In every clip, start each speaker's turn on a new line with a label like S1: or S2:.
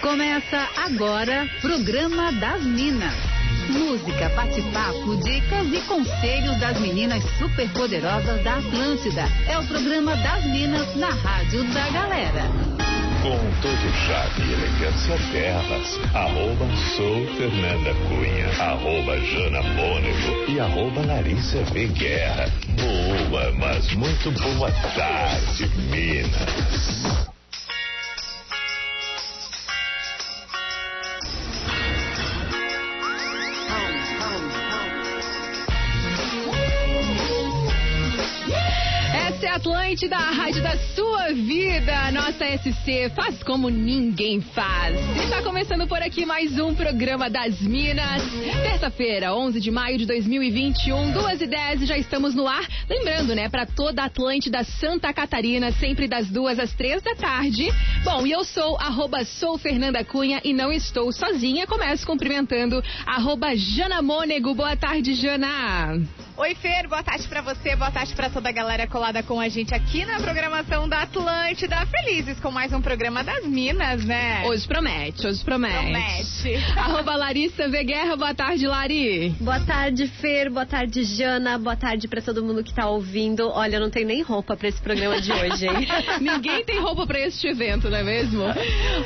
S1: Começa agora, programa das Minas. Música, bate-papo, dicas e conselhos das meninas superpoderosas da Atlântida. É o programa das Minas na Rádio da Galera.
S2: Com todo charme e elegância delas, arroba sou Fernanda Cunha, arroba Jana Mônico e arroba Larissa V. Guerra. Boa, mas muito boa tarde, Minas.
S3: Essa é a Atlântida, a rádio da sua vida. Nossa SC faz como ninguém faz. Está começando por aqui mais um programa das Minas. Terça-feira, 11 de maio de 2021, 2 e 10 já estamos no ar. Lembrando, né, para toda a Atlântida Santa Catarina, sempre das duas às três da tarde. Bom, e eu sou arroba sou Fernanda Cunha e não estou sozinha. Começo cumprimentando arroba Jana Mônego. Boa tarde, Jana.
S4: Oi, Fer, boa tarde pra você, boa tarde pra toda a galera colada com a gente aqui na programação da Atlântida. Felizes com mais um programa das Minas, né?
S3: Hoje promete, hoje promete.
S4: Promete.
S3: Arroba Larissa V. Guerra, boa tarde, Lari.
S5: Boa tarde, Fer. Boa tarde, Jana. Boa tarde pra todo mundo que tá ouvindo. Olha, eu não tenho nem roupa pra esse programa de hoje, hein?
S3: Ninguém tem roupa pra este evento, não é mesmo?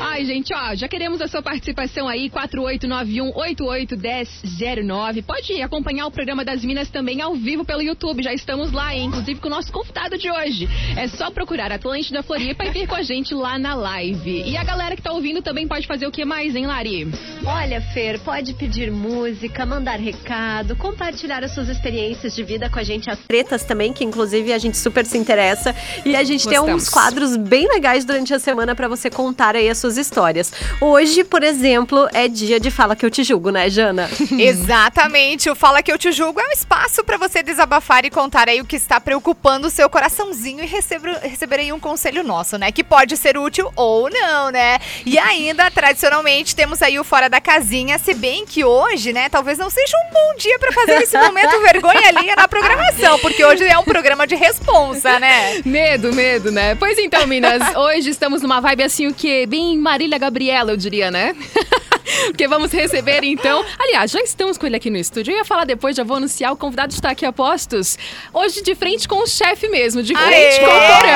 S3: Ai, gente, ó, já queremos a sua participação aí, 4891-881009. Pode acompanhar o programa das Minas também ao vivo pelo YouTube, já estamos lá, hein? inclusive com o nosso convidado de hoje. É só procurar Atlântida Floripa e vir com a gente lá na live. E a galera que tá ouvindo também pode fazer o que mais, hein, Lari?
S5: Olha, Fer, pode pedir música, mandar recado, compartilhar as suas experiências de vida com a gente, as tretas também, que inclusive a gente super se interessa. E a gente tem
S3: Gostamos.
S5: uns quadros bem legais durante a semana pra você contar aí as suas histórias. Hoje, por exemplo, é dia de Fala Que Eu Te Julgo, né, Jana?
S4: Exatamente, o Fala Que Eu Te Julgo é um espaço pra você desabafar e contar aí o que está preocupando o seu coraçãozinho e receber, receber aí um conselho nosso, né? Que pode ser útil ou não, né? E ainda, tradicionalmente, temos aí o Fora da Casinha, se bem que hoje, né, talvez não seja um bom dia pra fazer esse momento vergonha ali na programação, porque hoje é um programa de responsa, né?
S3: Medo, medo, né? Pois então, Minas, hoje estamos numa vibe assim, o que? Bem Marília Gabriela, eu diria, né? Porque vamos receber então. Aliás, já estamos com ele aqui no estúdio. Eu ia falar depois, já vou anunciar. O convidado está aqui a postos. Hoje de frente com o chefe mesmo, de frente
S4: Aê!
S3: com o Porã.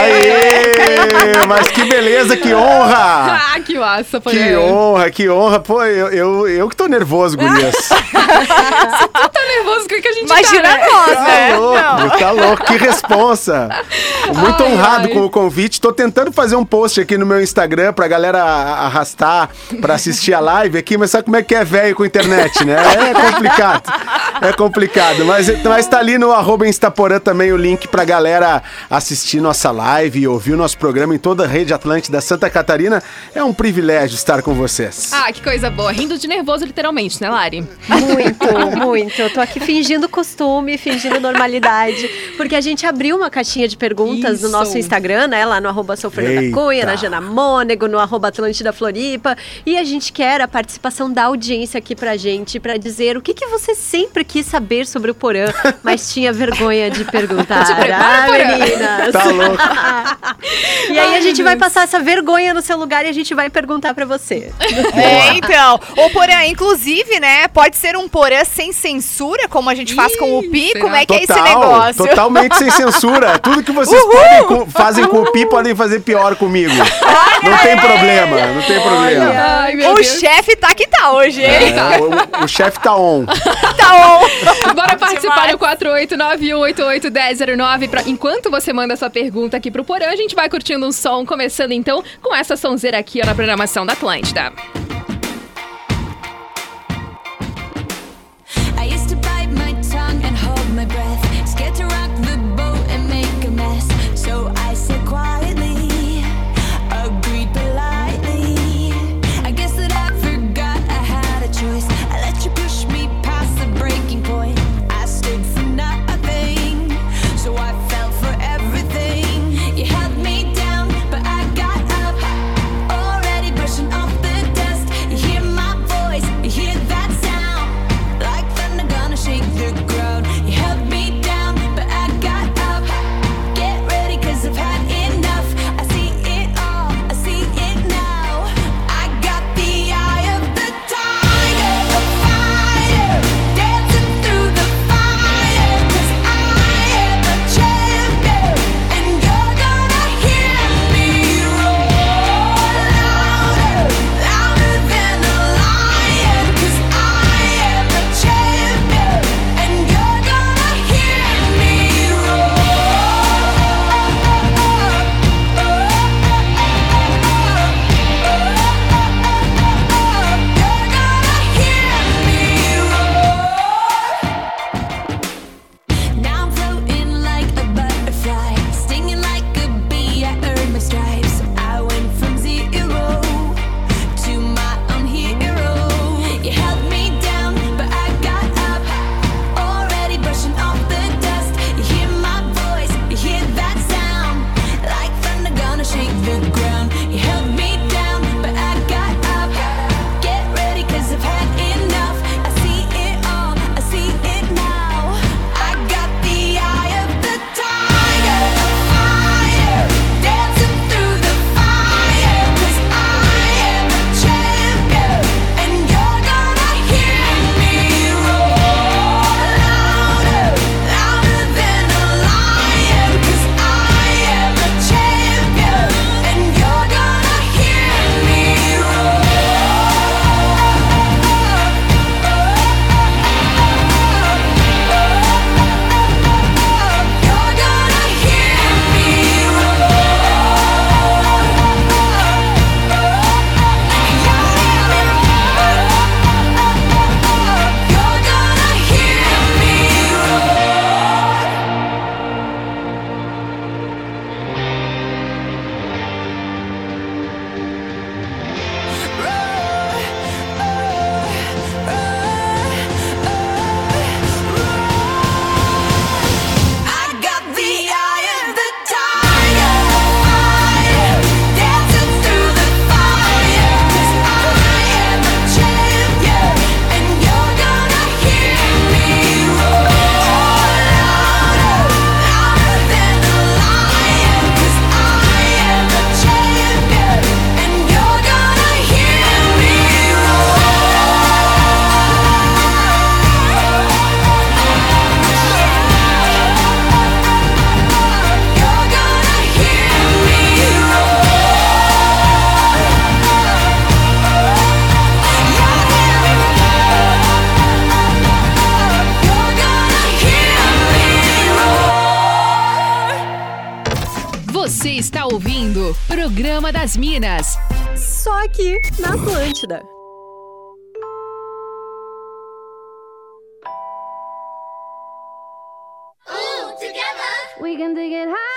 S6: Aê! Mas que beleza, que honra!
S3: Ah, que massa, Porã.
S6: Que honra, que honra. Pô, eu, eu, eu que tô nervoso, gurias.
S3: Tu tá nervoso o que a gente
S4: Imagina
S3: tá, né?
S4: nós,
S6: Tá
S4: né?
S6: louco, tá louco. Que responsa. Muito
S3: Ai,
S6: honrado
S3: ai.
S6: com o convite. Tô tentando fazer um post aqui no meu Instagram pra galera arrastar pra assistir a live aqui, mas sabe como é que é velho com internet, né? É complicado. É complicado. Mas, mas tá ali no arroba Instaporã também o link pra galera assistir nossa live e ouvir o nosso programa em toda a rede Atlântida Santa Catarina. É um privilégio estar com vocês.
S3: Ah, que coisa boa. Rindo de nervoso, literalmente, né, Lari?
S5: Muito, muito. Eu tô aqui fingindo costume, fingindo normalidade. Porque a gente abriu uma caixinha de perguntas
S3: Isso.
S5: no nosso Instagram, né? Lá no arroba sou Fernanda. Cunha, na Jana Mônego, no arroba Atlântida Floripa. E a gente quer a participação da audiência aqui pra gente, pra dizer o que, que você sempre quis saber sobre o Porã, mas tinha vergonha de perguntar.
S3: Te prepara,
S5: ah, meninas!
S6: Tá louco.
S5: E aí
S3: Ai,
S5: a gente vai
S3: Deus.
S5: passar essa vergonha no seu lugar e a gente vai perguntar pra você.
S4: É, então. O Porã, inclusive, né? Pode ser um Porã sem censura, como a gente faz com o Pi.
S3: será?
S4: Como é que é esse
S6: Total,
S4: negócio?
S6: totalmente sem censura. Tudo que vocês podem co- fazem com o Pi podem fazer pior comigo. Não tem problema, não tem problema.
S3: Ai,
S4: O chefe tá que tá hoje, hein?
S6: É, o, o chefe tá on.
S4: Tá on.
S3: Bora participar
S4: Demais.
S3: no 4891881009. Pra... Enquanto você manda sua pergunta aqui pro Porã, a gente vai curtindo um som, começando então com essa sonzeira aqui ó, na programação da Atlântida. Programa das Minas.
S5: Só aqui na Atlântida.
S7: We can take it higher.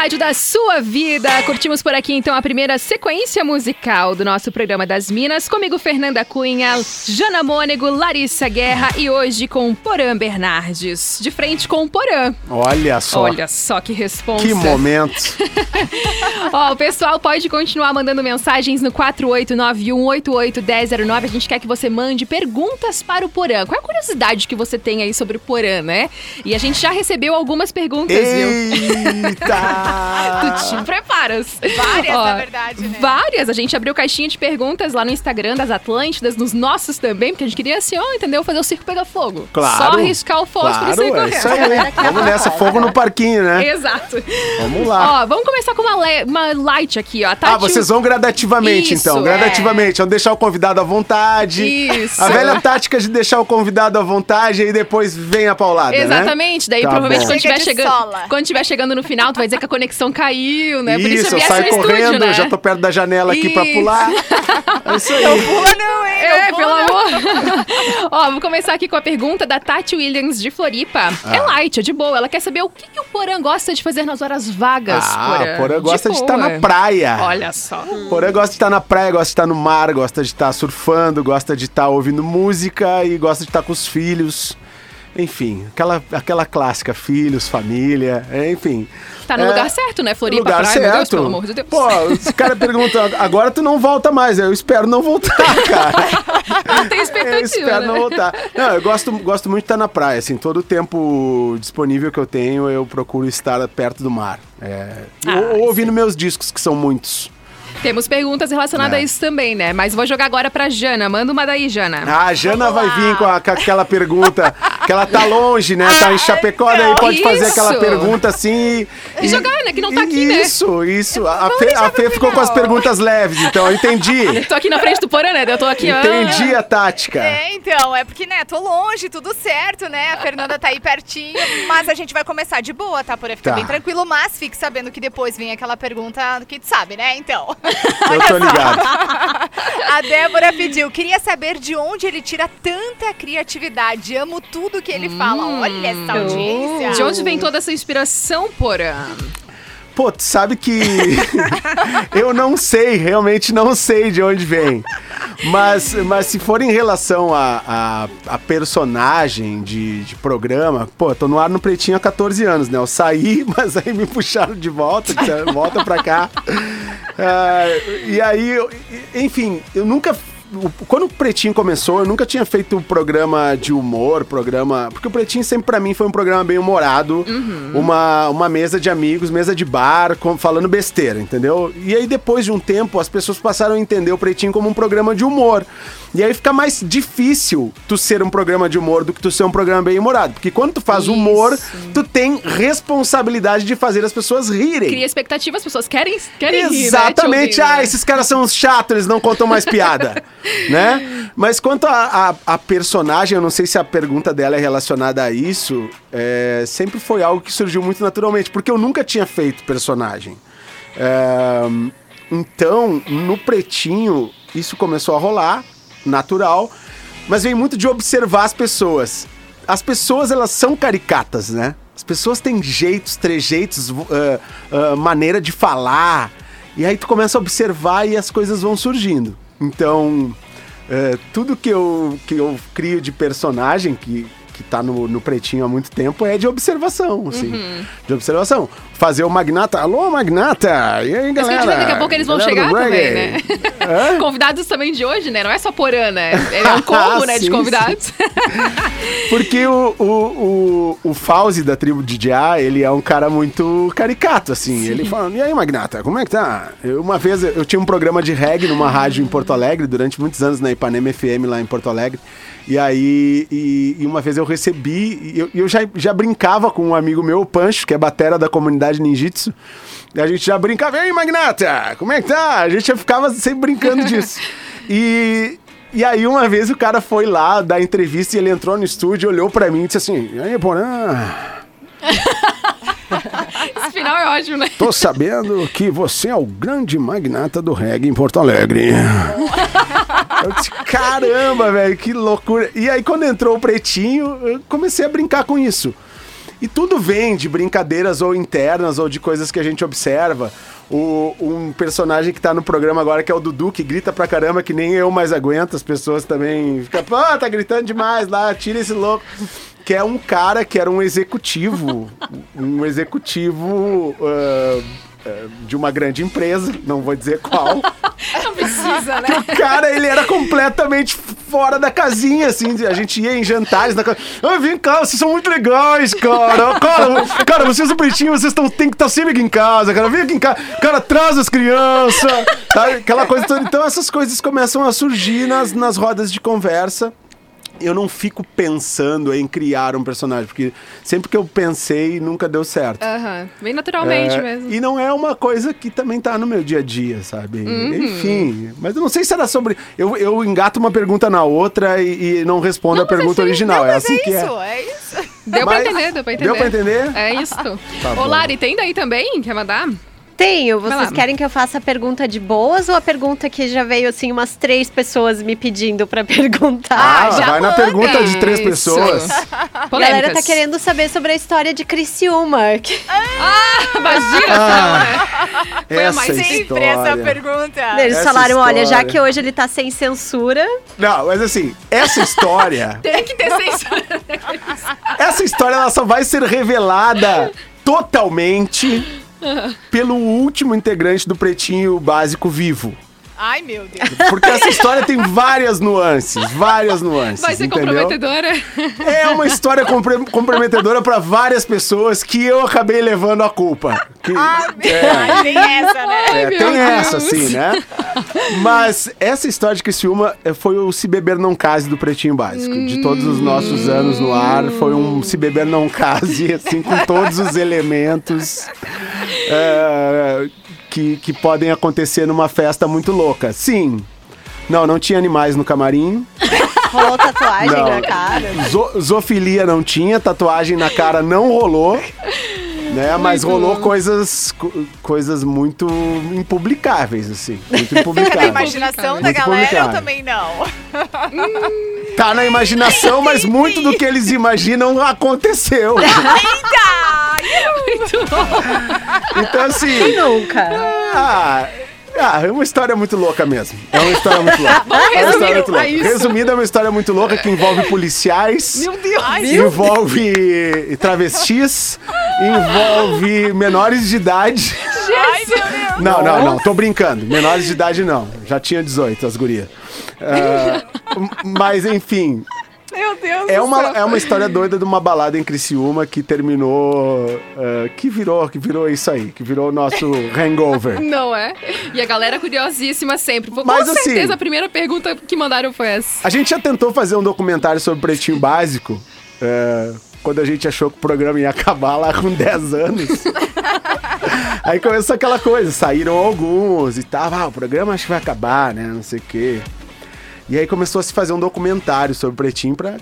S3: Rádio da sua vida. Curtimos por aqui então a primeira sequência musical do nosso programa das Minas. Comigo, Fernanda Cunha, Jana Mônego, Larissa Guerra e hoje com Porã Bernardes. De frente com o Porã.
S6: Olha só.
S3: Olha só que responsa.
S6: Que momento.
S3: Ó, o pessoal pode continuar mandando mensagens no 4891881009. A gente quer que você mande perguntas para o Porã. Qual é a curiosidade que você tem aí sobre o Porã, né? E a gente já recebeu algumas perguntas, viu?
S6: Eita!
S3: Tu te preparas.
S4: Várias,
S3: Ó,
S4: na verdade, né?
S3: Várias. A gente abriu caixinha de perguntas lá no Instagram das Atlântidas, nos nossos também, porque a gente queria assim, ó, entendeu? Fazer o circo pegar fogo.
S6: Claro.
S3: Só arriscar o fósforo e sair
S6: Claro, é
S3: correndo.
S6: isso aí. Vamos nessa, fogo no parquinho, né?
S3: Exato.
S6: Vamos lá.
S3: Ó, vamos começar com uma, uma light aqui, ó. Tati-
S6: Ah, vocês vão gradativamente,
S3: Isso,
S6: então.
S3: é.
S6: Gradativamente. Vamos deixar o convidado à vontade.
S3: Isso.
S6: A velha tática de deixar o convidado à vontade e depois vem a paulada, né?
S3: Exatamente, daí
S6: Tá
S3: provavelmente
S6: bom.
S3: quando estiver chegando, quando tiver chegando no final, tu vai dizer que a conexão caiu, né? Por isso
S6: Isso,
S3: eu
S6: eu saio correndo,
S3: estúdio, né?
S6: já tô perto da janela aqui pra
S3: Isso.
S6: pular. É isso aí.
S4: Pula não, hein?
S3: É, pelo
S4: não.
S3: amor. Ó, vamos começar aqui com a pergunta da Tati Williams de Floripa.
S6: Ah.
S3: É light, é de boa. Ela quer saber o que, que o Porã gosta de fazer nas horas vagas,
S6: Ah,
S3: Porã.
S6: Porã gosta de estar na praia.
S3: Olha só.
S6: Porã gosta de estar na praia, gosta de estar no mar, gosta de estar surfando, gosta de estar ouvindo música e gosta de estar com os filhos. Enfim, aquela, aquela clássica, filhos, família, é, enfim.
S3: Tá no
S6: É,
S3: lugar certo, né? Floripa,
S6: lugar
S3: praia,
S6: certo.
S3: meu Deus, pelo amor de Deus.
S6: Pô, os caras perguntam, agora tu não volta mais. Eu espero não voltar, cara.
S3: Não tem expectativa,
S6: Eu espero
S3: né?
S6: não voltar. Não, eu gosto, gosto muito de estar na praia, assim, todo o tempo disponível que eu tenho, eu procuro estar perto do mar. É,
S3: Ah,
S6: ou ouvindo meus discos, que são muitos.
S3: Temos perguntas relacionadas
S6: É.
S3: a isso também, né? Mas vou jogar agora pra Jana. Manda uma daí, Jana.
S6: Ah, a Jana vai vir com, a- com aquela pergunta, que ela tá longe, né? Tá em Chapecó, daí pode fazer
S3: Isso.
S6: aquela pergunta assim.
S3: E jogar, né? Que não tá aqui, né?
S6: Isso, isso. A Fê, a Fê ficou com as perguntas leves, então eu entendi.
S3: Tô aqui na frente do Porã, né? Eu tô aqui, ó.
S6: Entendi a tática.
S4: É, então, é porque, né, tô longe, tudo certo, né? A Fernanda tá aí pertinho, mas a gente vai começar de boa, tá? Por ficar
S6: Tá.
S4: bem tranquilo, mas fique sabendo que depois vem aquela pergunta que tu sabe, né? Então.
S6: Eu tô ligado.
S4: A Débora pediu, queria saber de onde ele tira tanta criatividade. Amo tudo que ele fala. Olha essa audiência.
S3: Hum. De onde vem toda essa inspiração, Porã?
S6: Pô, tu sabe que eu não sei, realmente não sei de onde vem. Mas, mas se for em relação a, a, a personagem de, de programa, pô, tô no ar no Pretinho há 14 anos, né? Eu saí, mas aí me puxaram de volta, volta pra cá. Ah, e aí, eu- enfim, eu nunca quando o Pretinho começou, eu nunca tinha feito programa de humor, programa. Porque o Pretinho sempre pra mim foi um programa bem humorado, uma, uma mesa de amigos, mesa de bar, com- falando besteira, entendeu? E aí depois de um tempo, as pessoas passaram a entender o Pretinho como um programa de humor. E aí fica mais difícil tu ser um programa de humor do que tu ser um programa bem humorado. Porque quando tu faz humor, tu tem responsabilidade de fazer as pessoas rirem.
S3: Cria expectativa, as pessoas querem, querem rir, né,
S6: Exatamente.
S3: te ouvindo,
S6: ah,
S3: né?
S6: esses caras são chatos, eles não contam mais piada. né? Mas quanto a, a, a personagem, eu não sei se a pergunta dela é relacionada a isso, é, sempre foi algo que surgiu muito naturalmente, porque eu nunca tinha feito personagem. É, então, no pretinho, isso começou a rolar, natural, mas vem muito de observar as pessoas. As pessoas, elas são caricatas, né? As pessoas têm jeitos, trejeitos, ah, ah, maneira de falar. E aí tu começa a observar e as coisas vão surgindo. Então, eh, tudo que eu, que eu crio de personagem, que, que tá no, no pretinho há muito tempo, é de observação, assim.
S3: Uhum.
S6: De observação. Fazer o Magnata. Alô, Magnata! E aí,
S3: Mas
S6: galera?
S3: daqui a pouco eles vão
S6: Galera
S3: chegar também, né? Convidados também de hoje, né? Não é só Porã, né? É um combo, né, de
S6: Sim,
S3: convidados.
S6: Porque o, o, o, o Fauzi da tribo de Jah, ele é um cara muito caricato, assim. Ele fala, e aí, Magnata, como é que tá? Eu, uma vez eu tinha um programa de reggae numa rádio em Porto Alegre, durante muitos anos na Ipanema FM lá em Porto Alegre. E aí, e, e uma vez eu recebi, e eu, eu já, já brincava com um amigo meu, o Pancho, que é batera da comunidade ninjitsu. E a gente já brincava, e aí, Magnata, como é que tá? A gente já ficava sempre brincando disso. E, e aí uma vez o cara foi lá dar entrevista e ele entrou no estúdio, olhou pra mim e disse assim: E aí, Porã,
S3: Esse final é ótimo, né?
S6: tô sabendo que você é o grande magnata do reggae em Porto Alegre. Eu disse, caramba, velho, que loucura. E aí quando entrou o Pretinho, eu comecei a brincar com isso. E tudo vem de brincadeiras ou internas ou de coisas que a gente observa. O, um personagem que tá no programa agora, que é o Dudu, que grita pra caramba, que nem eu mais aguento. As pessoas também ficam, pô, tá gritando demais lá, tira esse louco. Que é um cara que era um executivo, um executivo ah, de uma grande empresa, não vou dizer qual.
S3: Não precisa, né?
S6: Cara, ele era completamente fora da casinha, assim. A gente ia em jantares na casa. Ah, vem cá, vocês são muito legais, cara. Cara, cara vocês do pretinho, vocês tão, tem que estar sempre aqui em casa, cara. Vem aqui em casa. Cara, traz as crianças. Sabe? Aquela coisa toda. Então, essas coisas começam a surgir nas, nas rodas de conversa. Eu não fico pensando em criar um personagem, porque sempre que eu pensei, nunca deu certo.
S3: Aham. Bem naturalmente
S6: É,
S3: mesmo.
S6: E não é uma coisa que também tá no meu dia a dia, sabe?
S3: Uhum.
S6: Enfim. Mas eu não sei se era sobre. Eu, eu engato uma pergunta na outra e, e não respondo
S3: Não,
S6: a pergunta
S3: é assim,
S6: original.
S4: Não,
S6: é assim
S4: é
S6: que
S4: isso,
S6: é.
S4: é isso.
S3: Deu pra
S6: Mas-
S3: entender, deu pra entender.
S6: Deu pra entender?
S3: É isso.
S6: Tá
S3: Ô. Lari, tem daí também? Quer mandar?
S5: Tenho. Vocês querem que eu faça a pergunta de boas ou a pergunta que já veio, assim, umas três pessoas me pedindo pra perguntar?
S6: Ah,
S4: já
S6: vai na
S4: manda.
S6: pergunta de três pessoas.
S5: A galera tá querendo saber sobre a história de Criciúma. que-
S3: Imagina,
S6: Ah,
S3: Foi a
S6: essa
S3: mais
S4: Sempre
S6: história.
S4: essa pergunta.
S5: Eles
S6: Essa
S5: falaram, olha, já
S6: história.
S5: que hoje ele tá sem censura,
S6: Não, mas assim, essa história,
S3: tem que ter censura.
S6: essa história ela só vai ser revelada totalmente pelo último integrante do Pretinho Básico vivo.
S4: Ai, meu Deus.
S6: Porque essa história tem várias nuances, várias nuances,
S3: Vai ser
S6: entendeu?
S3: comprometedora.
S6: É uma história compre- comprometedora pra várias pessoas que eu acabei levando a culpa. Que- é.
S4: Ai, tem essa, né?
S6: É,
S3: meu
S6: tem essa,
S3: Deus.
S6: sim, né? Mas essa história de Criciúma eh, foi o Se Beber Não Case do Pretinho Básico. De todos os nossos anos no ar, foi um Se Beber Não Case, assim, com todos os elementos eh, que, que podem acontecer numa festa muito louca. Sim. Não, não tinha animais no camarim.
S5: rolou tatuagem
S6: Não.
S5: na cara.
S6: Zo- zoofilia não tinha, tatuagem na cara não rolou. Né, mas
S3: Muito
S6: rolou
S3: bom.
S6: coisas, co- coisas muito impublicáveis, assim. Muito
S4: A
S6: impublicáveis.
S4: imaginação da
S6: Muito
S4: galera, eu também não.
S6: Tá na imaginação, mas muito do que eles imaginam aconteceu. Então, assim.
S5: Quem nunca?
S6: Ah, ah, é uma história muito louca mesmo. É uma história muito louca. É uma história muito louca. Resumida, é uma história muito louca que envolve policiais.
S3: Meu Deus.
S6: envolve travestis, envolve menores de idade.
S4: Ai, meu Deus.
S6: Não, não, não, tô brincando. Menores de idade não. Já tinha 18 as gurias. M- mas enfim,
S4: Meu Deus
S6: é
S4: do
S6: uma,
S4: céu.
S6: é uma história doida de uma balada em Criciúma que terminou. ah, que virou, que virou isso aí, que virou o nosso hangover.
S3: Não é? E a galera curiosíssima sempre. Com
S6: Mas, assim-
S3: certeza a primeira pergunta que mandaram foi essa.
S6: A gente já tentou fazer um documentário sobre Pretinho Básico. é, quando a gente achou que o programa ia acabar lá com 10 anos. Aí começou aquela coisa, saíram alguns e tava, ah, o programa acho que vai acabar, né? Não sei o quê. E aí começou a se fazer um documentário sobre Pretinho pra.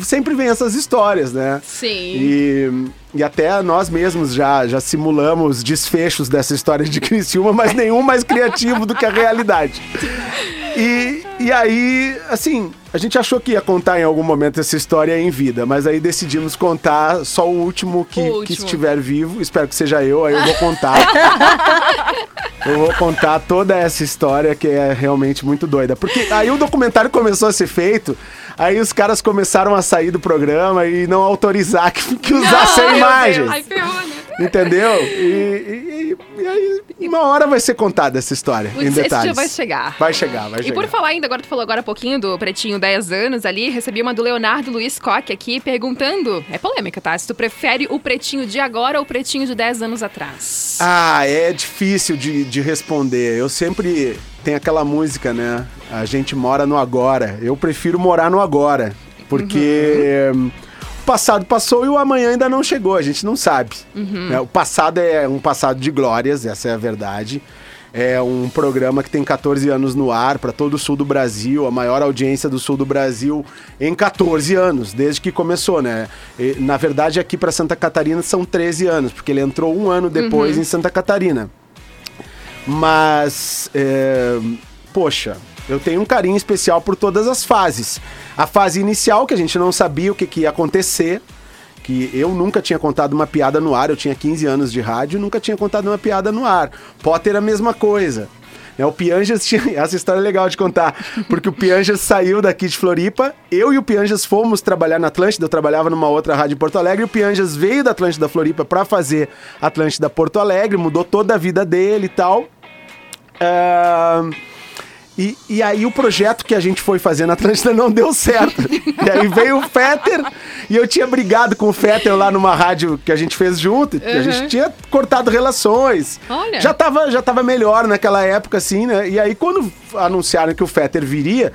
S6: Sempre vem essas histórias, né?
S3: Sim.
S6: E, e até nós mesmos já, já simulamos desfechos dessa história de Criciúma, mas nenhum mais criativo do que a realidade. E, e aí, assim, a gente achou que ia contar em algum momento essa história em vida, mas aí decidimos contar só o último que,
S3: O
S6: que
S3: último.
S6: estiver vivo. Espero que seja eu, aí eu vou contar. eu vou contar toda essa história que é realmente muito doida. Porque aí o documentário começou a ser feito, aí os caras começaram a sair do programa e não autorizar que, que usassem imagens.
S3: Ai, ferrou, né?
S6: Entendeu? E, e- e- e aí, uma hora vai ser contada essa história, em
S3: Esse
S6: detalhes.
S3: dia vai chegar.
S6: Vai chegar, vai
S3: E
S6: chegar.
S3: por falar ainda, agora tu falou agora há pouquinho do Pretinho 10 anos ali, recebi uma do Leonardo Luiz Coque aqui perguntando, é polêmica, tá? Se tu prefere o Pretinho de agora ou o Pretinho de 10 anos atrás.
S6: Ah, é difícil de, de responder. Eu sempre tenho aquela música, né? A gente mora no agora. Eu prefiro morar no agora. Porque hum, o passado passou e o amanhã ainda não chegou. A gente não sabe. né? O passado é um passado de glórias, essa é a verdade. É um programa que tem 14 anos no ar para todo o sul do Brasil, a maior audiência do sul do Brasil em 14 anos, desde que começou, né? E, na verdade, aqui para Santa Catarina são 13 anos, porque ele entrou um ano depois em Santa Catarina. Mas, é, poxa, eu tenho um carinho especial por todas as fases. A fase inicial, que a gente não sabia o que, que ia acontecer, que eu nunca tinha contado uma piada no ar, eu tinha 15 anos de rádio, nunca tinha contado uma piada no ar. Potter a mesma coisa. É, o Pianjas tinha. Essa história é legal de contar, porque o Pianjas saiu daqui de Floripa, eu e o Pianjas fomos trabalhar na Atlântida, eu trabalhava numa outra rádio em Porto Alegre, e o Pianjas veio da Atlântida Floripa para fazer Atlântida Porto Alegre, mudou toda a vida dele e tal. Ahn, e, e aí o projeto que a gente foi fazer na Atlântida não deu certo. e aí veio o Fetter, e eu tinha brigado com o Fetter lá numa rádio que a gente fez junto, que a gente tinha cortado relações.
S3: Olha.
S6: Já tava, já tava melhor naquela época, assim, né? E aí quando anunciaram que o Fetter viria,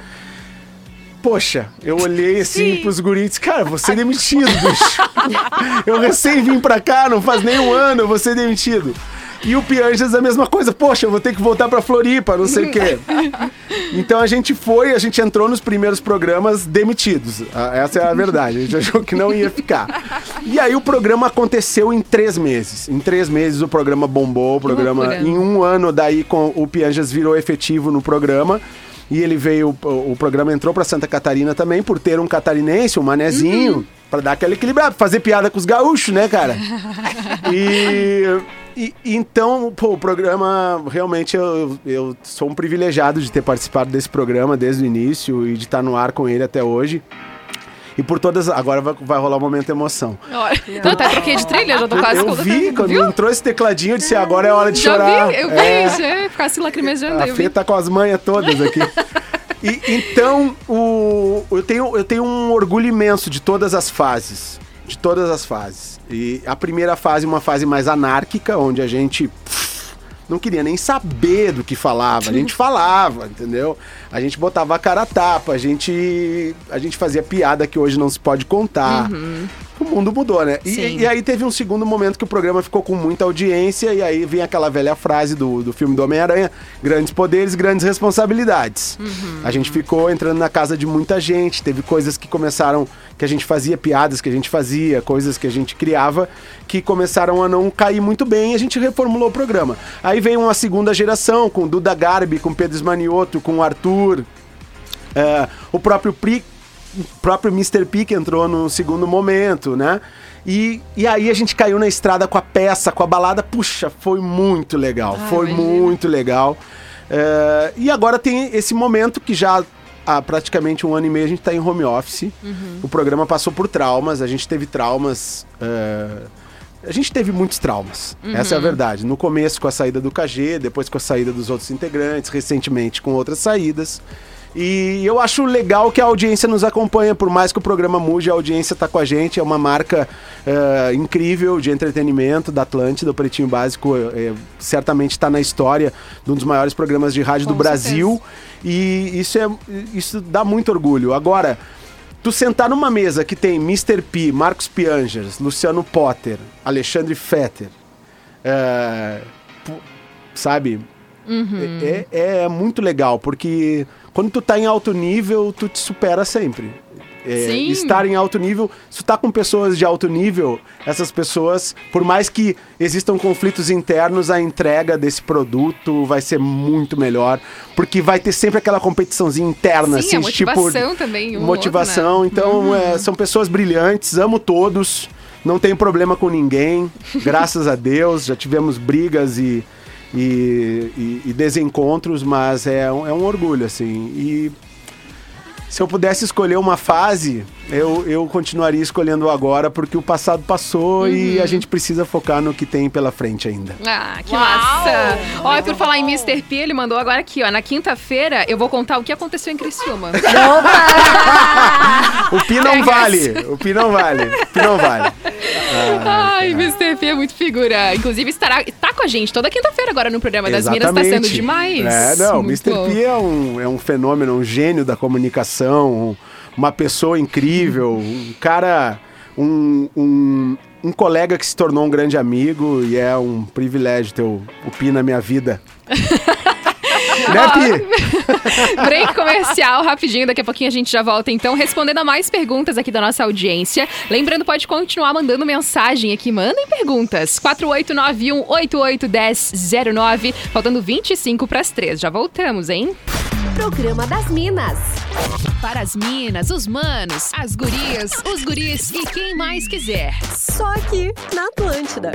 S6: Poxa, eu olhei assim
S4: Sim.
S6: pros guris e disse, cara, vou ser demitido, bicho. eu recém vim pra cá, não faz nem um ano, eu vou ser demitido. E o Pianjas a mesma coisa. Poxa, eu vou ter que voltar pra Floripa, não sei o quê. Então a gente foi, a gente entrou nos primeiros programas demitidos. Essa é a verdade. A gente achou que não ia ficar. E aí o programa aconteceu em três meses. Em três meses o programa bombou. O programa, em um ano, daí com o Pianjas virou efetivo no programa. E ele veio, o, o programa entrou pra Santa Catarina também, por ter um catarinense, um manezinho, pra dar aquela equilibrada, fazer piada com os gaúchos, né, cara? E, e- então, pô, o programa, realmente, eu, eu sou um privilegiado de ter participado desse programa desde o início e de estar no ar com ele até hoje. E por todas. Agora vai, vai rolar um momento de emoção.
S3: Não, até troquei de trilha, já tô quase...
S6: eu vi, quando
S3: Viu?
S6: entrou esse tecladinho, eu disse: agora é hora de
S3: Já
S6: chorar.
S3: vi, eu vi,
S6: É.
S3: já ficar assim lacrimejando.
S6: A
S3: eu
S6: Fê
S3: vi.
S6: tá com as manhas todas aqui. E, então, o, eu, tenho, eu tenho um orgulho imenso de todas as fases. De todas as fases. E a primeira fase, uma fase mais anárquica, onde a gente não queria nem saber do que falava. A gente falava, entendeu? A gente botava a cara a tapa, a gente, a gente fazia piada que hoje não se pode contar. O mundo mudou, né? E, e aí teve um segundo momento que o programa ficou com muita audiência, e aí vem aquela velha frase do, do filme do Homem-Aranha: grandes poderes, grandes responsabilidades. A gente ficou entrando na casa de muita gente, teve coisas que começaram, que a gente fazia, piadas que a gente fazia, coisas que a gente criava, que começaram a não cair muito bem e a gente reformulou o programa. Aí vem uma segunda geração, com Duda Garbi, com Pedro Esmanioto, com o Arthur, é, o próprio Pri, o próprio Mr. P que entrou no segundo momento, né? E, e aí a gente caiu na estrada com a peça, com a balada. Puxa, foi muito legal. foi muito legal. É, e agora tem esse momento que já há praticamente um ano e meio a gente está em home office. O programa passou por traumas, a gente teve traumas. é, a gente teve muitos traumas, essa é a verdade. No começo com a saída do KG, depois com a saída dos outros integrantes, recentemente com outras saídas. E eu acho legal que a audiência nos acompanha, por mais que o programa mude, a audiência está com a gente. É uma marca eh, incrível de entretenimento da Atlântida, o Pretinho Básico eh, certamente está na história de um dos maiores programas de rádio
S3: Com
S6: do Brasil. E isso, é, isso dá muito orgulho. Agora, tu sentar numa mesa que tem Mr. P, Marcos Piangers, Luciano Potter, Alexandre Fetter, pu- sabe? É, é- é muito legal, porque quando tu tá em alto nível, tu te supera sempre. É,
S3: Sim.
S6: estar em alto nível, se tu tá com pessoas de alto nível, essas pessoas, por mais que existam conflitos internos, a entrega desse produto vai ser muito melhor, porque vai ter sempre aquela competiçãozinha interna,
S3: Sim,
S6: assim, tipo,
S3: motivação também. um
S6: motivação.
S3: outro, né?
S6: Então, é, são pessoas brilhantes, amo todos, não tenho problema com ninguém, graças a Deus. Já tivemos brigas e, e, e- e desencontros, mas é é um orgulho, assim. E se eu pudesse escolher uma fase, eu, eu continuaria escolhendo o agora, porque o passado passou e
S3: Uhum.
S6: a gente precisa focar no que tem pela frente ainda.
S3: Ah, que
S4: Uau!
S3: massa! Ó, e por falar em Mr. P, ele mandou agora aqui, ó. Na quinta-feira eu vou contar o que aconteceu em Criciúma.
S6: O Pi não vale, o Pi não vale, o Pi não vale.
S3: Ai, Mr. P é muito figura. Inclusive, estará tá com a gente toda quinta-feira agora no programa das Minas. Tá sendo demais.
S6: É, não, o
S3: Muito
S6: Mr.
S3: bom.
S6: P é um, é um fenômeno, um gênio da comunicação, um- uma pessoa incrível, um cara, um, um, um colega que se tornou um grande amigo e é um privilégio ter o, o Pi na minha vida. né, Pi?
S3: Break comercial, rapidinho, daqui a pouquinho a gente já volta então, respondendo a mais perguntas aqui da nossa audiência. Lembrando, pode continuar mandando mensagem aqui, mandem perguntas. 4891-881009, faltando 25 para as 3. Já voltamos, hein?
S8: Programa das Minas.
S3: Para as minas, os manos, as gurias, os guris e quem mais quiser.
S5: Só aqui na Atlântida.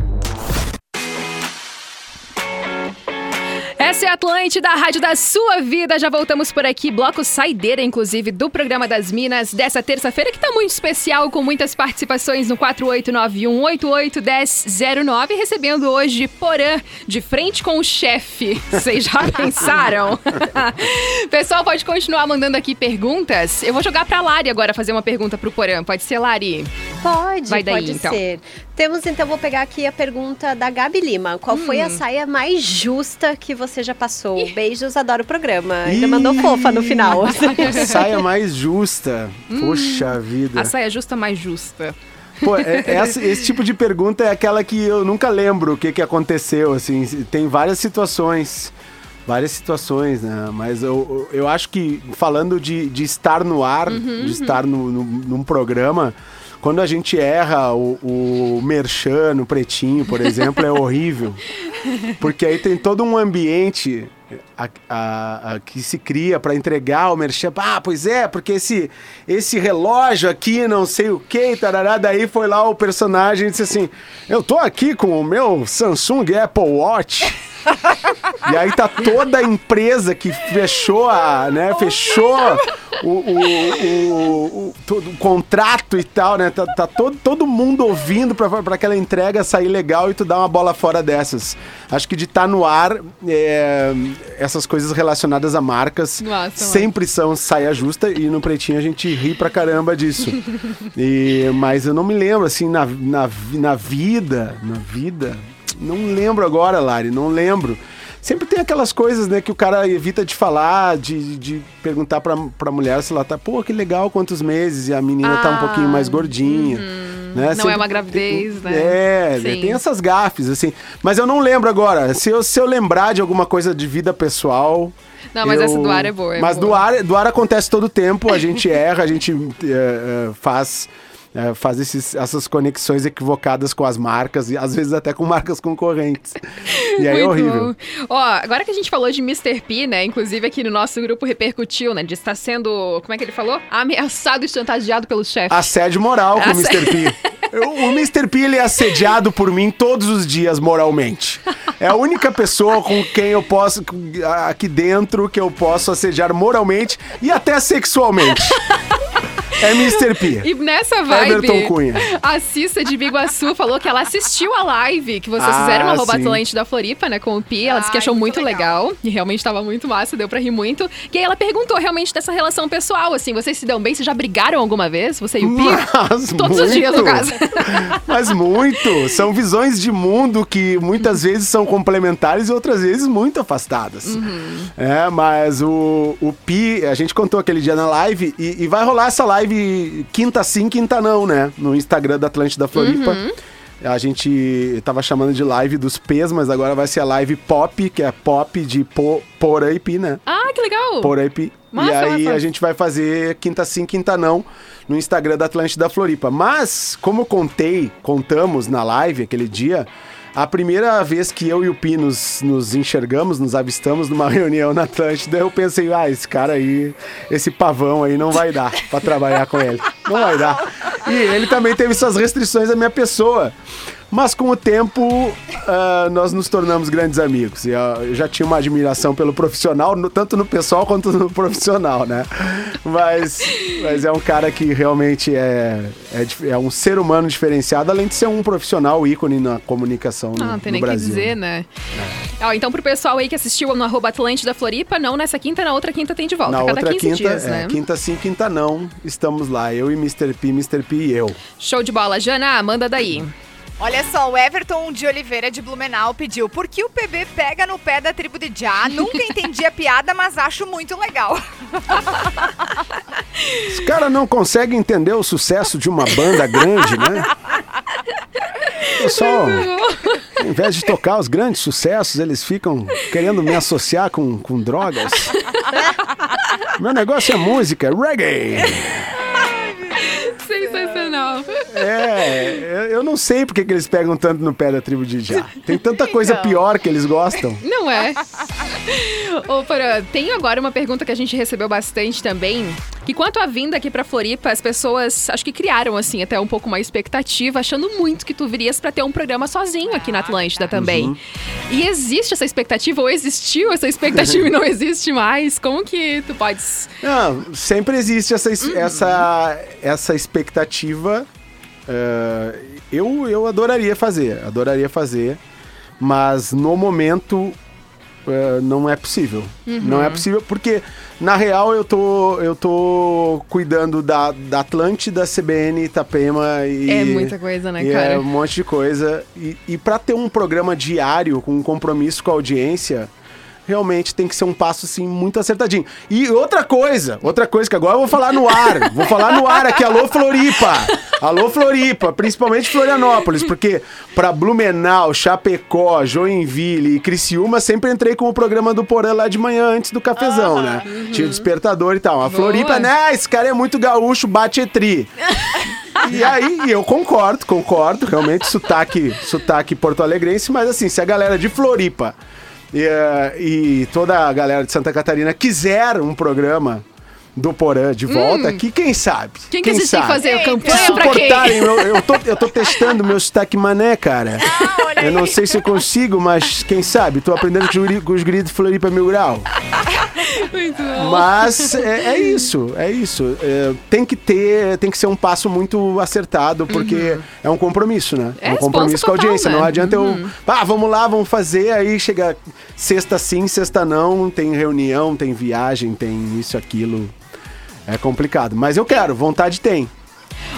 S3: Essa é a Atlântida, a rádio da sua vida. Já voltamos por aqui, bloco saideira, inclusive, do programa das Minas dessa terça-feira, que tá muito especial, com muitas participações no 4891-881009, recebendo hoje Porã, de frente com o chefe. Vocês já pensaram? Pessoal, pode continuar mandando aqui perguntas. Eu vou jogar pra Lari agora fazer uma pergunta pro Porã. Pode ser, Lari?
S5: Pode,
S3: Vai daí,
S5: pode
S3: então.
S5: ser. Temos então, vou pegar aqui a pergunta da Gabi Lima. Qual foi
S3: Hum.
S5: a saia mais justa que você já passou? Beijos, adoro o programa. Ainda mandou fofa no final.
S6: Saia mais justa. Poxa vida.
S3: A saia justa mais justa.
S6: Pô, é- essa- esse tipo de pergunta é aquela que eu nunca lembro o que, que aconteceu, assim. Tem várias situações. Várias situações, né? Mas eu, eu acho que falando de, de estar no ar, de estar no, no- num programa, quando a gente erra o, o merchan no pretinho, por exemplo, é horrível. Porque aí tem todo um ambiente a- a- a- que se cria para entregar o merchan. Ah, pois é, porque esse, esse relógio aqui, não sei o que, tarará. Daí foi lá o personagem e disse assim: Eu tô aqui com o meu Samsung Apple Watch. E aí tá toda a empresa que fechou a, né, fechou o, o, o- todo o contrato e tal, né? Tá, tá todo, todo mundo ouvindo pra, pra aquela entrega sair legal e tu dar uma bola fora dessas. Acho que de estar no ar, é, essas coisas relacionadas a marcas
S3: Nossa,
S6: sempre são saia justa e no Pretinho a gente ri pra caramba disso. E, mas eu não me lembro, assim, na, na, na vida, na vida, não lembro agora, Lari, não lembro. Sempre tem aquelas coisas, né, que o cara evita de falar, de, de perguntar pra, pra mulher se ela tá, pô, que legal, quantos meses, e a menina tá um
S3: Ah,
S6: pouquinho mais gordinha. Né?
S3: Não
S6: Sempre
S3: é uma gravidez,
S6: tem-
S3: né?
S6: É,
S3: Sim.
S6: tem essas gafes, assim. Mas eu não lembro agora. Se eu, se eu lembrar de alguma coisa de vida pessoal.
S3: Não, mas
S6: eu-
S3: essa do ar é boa, é
S6: mas
S3: boa.
S6: do ar, do ar acontece todo tempo, a gente erra, a gente é, é, faz. É, faz esses- essas conexões equivocadas com as marcas e às vezes até com marcas concorrentes. E aí é horrível.
S3: bom. Ó, agora que a gente falou de Mr. P, né? Inclusive aqui no nosso grupo repercutiu, né? De estar sendo, como é que ele falou? Ameaçado e chantageado pelo chefe.
S6: Assédio moral com o
S3: Assédio.
S6: Mr. P. O Mr. P ele é assediado por mim todos os dias moralmente. É a única pessoa com quem eu posso, aqui dentro, que eu posso assediar moralmente e até sexualmente. É Mr. P.
S3: E nessa vibe,
S6: Everton Cunha.
S3: a Cissa de Biguaçu falou que ela assistiu a live que vocês
S6: Ah,
S3: fizeram no arroba
S6: sim.
S3: Atlante da Floripa, né, com o Pi. Ela disse que
S4: Ai,
S3: achou muito
S4: muito
S3: legal. E realmente tava muito massa, deu pra rir muito. E aí ela perguntou realmente dessa relação pessoal, assim, vocês se dão bem? Vocês já brigaram alguma vez? Você e o Pi?
S6: Mas
S3: Todos os dias, no
S6: muito.
S3: caso.
S6: Mas muito. São visões de mundo que muitas vezes são complementares e outras vezes muito afastadas. É, mas o, o Pi, a gente contou aquele dia na live e, e vai rolar essa live quinta sim, quinta não, né? No Instagram da Atlântida Floripa. A gente tava chamando de live dos P's, mas agora vai ser a live pop, que é pop de po, porã e pi, né?
S3: Ah, que legal!
S6: Poraipi.
S3: Massa,
S6: e aí a gente vai fazer quinta sim, quinta não no Instagram da Atlântida Floripa. Mas, como eu contei, contamos na live aquele dia, a primeira vez que eu e o Pi nos, nos enxergamos, nos avistamos numa reunião na Atlântida, eu pensei, ah, esse cara aí, esse pavão aí não vai dar pra trabalhar com ele. Não vai dar. E ele também teve suas restrições à minha pessoa. Mas com o tempo, ah, nós nos tornamos grandes amigos. E ah, eu já tinha uma admiração pelo profissional, no- tanto no pessoal quanto no profissional, né? Mas, mas é um cara que realmente é, é, é um ser humano diferenciado, além de ser um profissional ícone na comunicação no,
S3: Ah, não tem
S6: no
S3: nem o que
S6: Brasil.
S3: dizer, né? Ó, então, pro pessoal aí que assistiu no arroba Atlante da Floripa, não nessa quinta, na outra quinta tem de volta.
S6: Na
S3: cada
S6: outra
S3: 15
S6: quinta,
S3: dias,
S6: é,
S3: né?
S6: quinta sim, quinta não, estamos lá. Eu e Mr. P, Mr. P e eu.
S3: Show de bola. Jana, manda daí.
S4: Olha só, o Everton de Oliveira de Blumenau pediu: por que o PB pega no pé da tribo de Já? Nunca entendi a piada, mas acho muito legal.
S6: Os caras não conseguem entender o sucesso de uma banda grande, né? O pessoal, ao invés de tocar os grandes sucessos, eles ficam querendo me associar com, com drogas. Meu negócio é música, é reggae. É, eu não sei porque que eles pegam tanto no pé da tribo de Já. Tem tanta coisa pior que eles gostam.
S3: Não é? Ô, Porã, tem agora uma pergunta que a gente recebeu bastante também. Que quanto à vinda aqui pra Floripa, as pessoas acho que criaram, assim, até um pouco uma expectativa, achando muito que tu virias pra ter um programa sozinho aqui na Atlântida também.
S6: Uhum.
S3: E existe essa expectativa, ou existiu essa expectativa e não existe mais? Como que tu podes.
S6: Não, sempre existe essa, es- essa, essa expectativa. Eh, eu, eu adoraria fazer, adoraria fazer, mas no momento eh, não é possível. Não é possível porque, na real, eu tô, eu tô cuidando da, da Atlântida, CBN, Itapema e...
S3: É muita coisa, né,
S6: e
S3: cara?
S6: É um monte de coisa. E, e para ter um programa diário com um compromisso com a audiência, realmente tem que ser um passo assim muito acertadinho. E outra coisa, outra coisa que agora eu vou falar no ar, vou falar no ar aqui, alô Floripa. Alô Floripa, principalmente Florianópolis, porque pra Blumenau, Chapecó, Joinville e Criciúma sempre entrei com o programa do Porã lá de manhã antes do cafezão, né? Tinha o despertador e tal. A Floripa, né, esse cara é muito gaúcho, bate etri. E aí, eu concordo, concordo, realmente, sotaque, sotaque porto-alegrense, mas assim, se a galera de Floripa e, eh, e toda a galera de Santa Catarina quiser um programa do Porã de volta aqui, quem sabe?
S3: Hum. Quem que a gente tem que
S6: sabe?
S3: fazer?
S4: Quem?
S3: Campanha
S6: Se
S3: pra quem?
S6: suportarem, eu, eu, tô, eu tô testando meu sotaque mané, cara.
S4: Ah, olha
S6: Eu não sei se eu consigo, mas quem sabe? Tô aprendendo com os gritos de Floripa Mil Grau.
S3: Muito bom.
S6: Mas é, é isso, é isso. É, tem que ter, tem que ser um passo muito acertado, porque é um compromisso, né?
S3: É
S6: um compromisso com a audiência.
S3: total,
S6: Não
S3: né?
S6: adianta eu. Ah, vamos lá, vamos fazer. Aí chega sexta sim, sexta não, tem reunião, tem viagem, tem isso, aquilo. É complicado. Mas eu quero, vontade tem.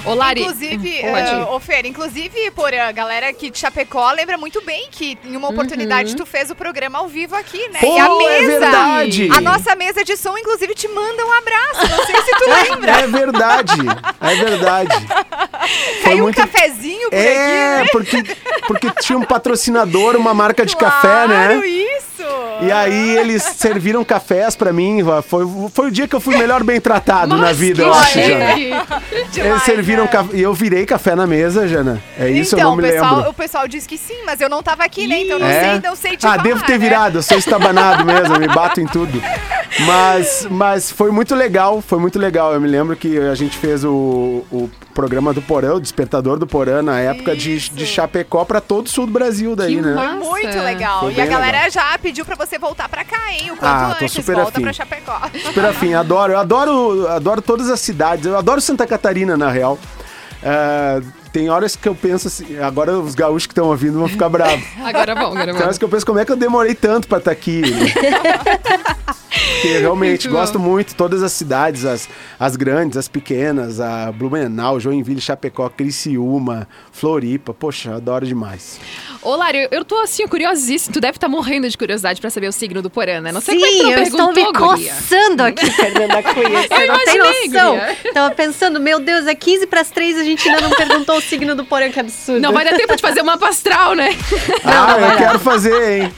S3: Ô, Lari.
S4: Inclusive, uh, ô Fer, inclusive, por a galera aqui de Chapecó lembra muito bem que em uma oportunidade tu fez o programa ao vivo aqui, né?
S6: Pô,
S4: e a
S6: é
S4: mesa,
S6: verdade!
S4: a nossa mesa de som, inclusive, te manda um abraço. Não sei se tu lembra.
S6: É verdade, é verdade.
S4: Caiu um cafezinho por
S6: É,
S4: aqui, né?
S6: porque, porque tinha um patrocinador, uma marca de
S4: Claro,
S6: café, né?
S4: isso!
S6: E aí eles serviram cafés pra mim. Foi, foi o dia que eu fui melhor bem tratado na vida, eu acho, Jana.
S3: chique.
S6: Eles
S4: Demais,
S6: serviram
S4: né?
S6: café. E eu virei café na mesa, Jana. É isso,
S4: então,
S6: eu não me
S4: pessoal,
S6: lembro.
S4: o pessoal disse que sim, mas eu não tava aqui, né? Então não
S6: É?
S4: sei, não sei te
S6: ah,
S4: falar,
S6: devo ter
S4: né?
S6: virado, eu sou estabanado mesmo, me bato em tudo. Mas, mas foi muito legal, foi muito legal. Eu me lembro que a gente fez o, o programa do Porã, o Despertador do Porã, na época de, de Chapecó pra todo o sul do Brasil daí,
S3: Que
S6: né?
S3: massa.
S4: Muito legal.
S6: Foi
S4: e a galera
S6: legal.
S4: já pediu pra você voltar pra cá, hein? O quanto
S6: Ah, tô
S4: antes.
S6: super
S4: Volta
S6: afim.
S4: pra Chapecó.
S6: Super afim, adoro. Eu adoro, adoro todas as cidades. Eu adoro Santa Catarina, na real. É, tem horas que eu penso assim. Agora os gaúchos que estão ouvindo vão ficar bravos.
S3: Agora bom, agora
S6: Tem
S3: bom.
S6: horas que eu penso como é que eu demorei tanto pra estar aqui. né? Porque realmente
S3: Muito bom.
S6: gosto muito todas as cidades, as, as grandes, as pequenas, a Blumenau, Joinville, Chapecó, Criciúma, Floripa. Poxa, adoro demais.
S3: Ô, Lari, eu- eu tô assim, curiosíssima. Tu deve estar morrendo de curiosidade pra saber o signo do Porã, né? Não sei
S5: Sim,
S3: como é que tu não
S5: eu estou me
S3: guria.
S5: coçando aqui, Fernanda Cunha. Você
S3: Eu
S5: não tem
S3: imaginei,
S5: noção.
S3: guria.
S5: Tava pensando, meu Deus, é 15 para as 3 a gente ainda não perguntou o signo do porão, que absurdo.
S3: Não vai dar tempo de fazer uma pastral, né?
S6: ah, eu quero fazer, hein?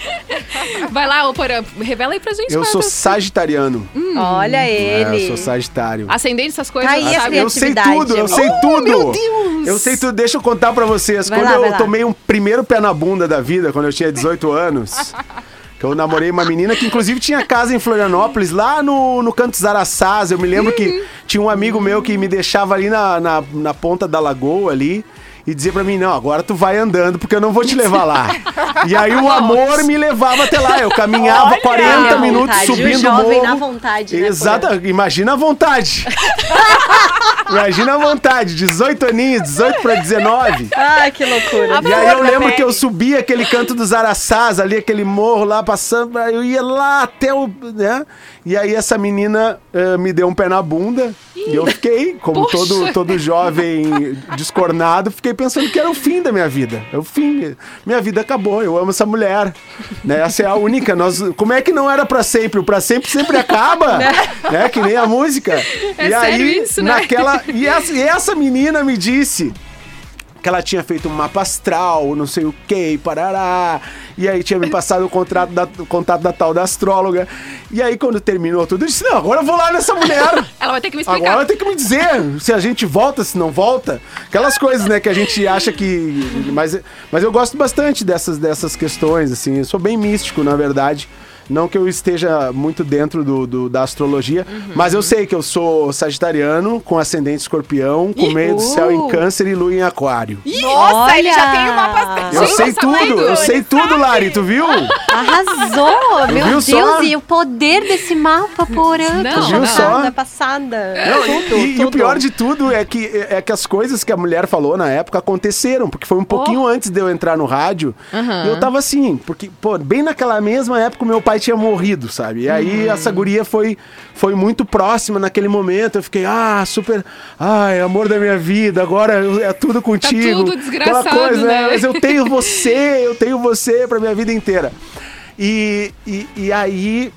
S3: Vai lá, ô Porã, revela aí pra gente.
S6: Eu
S3: é
S6: sou sagitariano.
S5: Olha
S6: É,
S5: ele.
S6: eu sou sagitário.
S3: Ascendente, essas coisas,
S5: Tá aí
S3: sabe?
S6: Eu sei tudo, eu sei
S5: Oh,
S6: tudo.
S3: meu Deus!
S6: Eu sei tudo, deixa eu contar pra vocês.
S5: Vai
S6: quando
S5: lá,
S6: eu tomei um primeiro pé na bunda da vida, quando eu tinha 18 anos, que eu namorei uma menina que inclusive tinha casa em Florianópolis, lá no, no Canto dos Araçás. Eu me lembro que tinha um amigo meu que me deixava ali na, na, na ponta da lagoa ali. E dizia pra mim, não, agora tu vai andando, porque eu não vou te levar lá. e aí o amor me levava até lá. Eu caminhava
S4: Olha!
S6: 40
S5: À
S6: minutos
S5: vontade,
S6: subindo
S5: o
S6: morro.
S5: na vontade, né,
S6: Exato, imagina a vontade. imagina a vontade, 18 aninhos, 18 pra 19.
S5: Ah, que loucura.
S6: E aí eu lembro que eu subia aquele canto dos Araçás, ali, aquele morro lá passando, eu ia lá até o. né? E aí essa menina eh, me deu um pé na bunda. E eu fiquei, como
S3: Poxa.
S6: todo, todo jovem descornado, fiquei pensando que era o fim da minha vida. É o fim. Minha vida acabou, eu amo essa mulher. Né? Essa é a única. Nós, como é que não era pra sempre? O pra sempre sempre acaba. né? Que nem a música.
S3: É
S6: e aí,
S3: sério isso, né?
S6: naquela. E essa, e essa menina me disse que ela tinha feito um mapa astral, não sei o que, parará. E aí tinha me passado o contrato da, o contato da tal da astróloga. E aí, quando terminou tudo, eu disse: Não, agora eu vou lá nessa mulher.
S3: Ela vai ter que me explicar.
S6: Agora ela tem que me dizer se a gente volta, se não volta. Aquelas coisas, né, que a gente acha que. Mas, mas eu gosto bastante dessas, dessas questões, assim. Eu sou bem místico, na verdade. Não que eu esteja muito dentro do, do- da astrologia,
S3: Uhum.
S6: mas eu sei que eu sou sagitariano, com ascendente escorpião, com meio do céu em
S5: Uh.
S6: câncer e lua em aquário.
S4: Nossa, ele já
S5: Olha!
S4: tem uma pasta.
S6: Eu
S3: Sim,
S6: sei tudo, eu sei tudo,
S4: sabe.
S6: Lari, tu viu?
S5: Arrasou! Meu
S6: viu
S5: Deus,
S6: só?
S5: e o poder desse mapa, porã.
S3: Não,
S5: Tô
S3: viu
S6: só?
S5: passada.
S6: Não, e-
S5: Tudo,
S6: e, o
S5: tudo.
S6: pior de tudo é que, é que as coisas que a mulher falou na época aconteceram, porque foi um pouquinho antes de eu entrar no rádio.
S3: Aham.
S6: E eu tava assim, porque, pô, bem naquela mesma época o meu pai tinha morrido, sabe? E aí essa guria foi, foi muito próxima naquele momento. Eu fiquei, ah, super. Ai, amor da minha vida, agora é tudo contigo.
S3: tudo desgraçado,
S6: Aquela coisa,
S3: né?
S6: Mas eu tenho você, eu tenho você pra minha vida inteira. E, e, e aí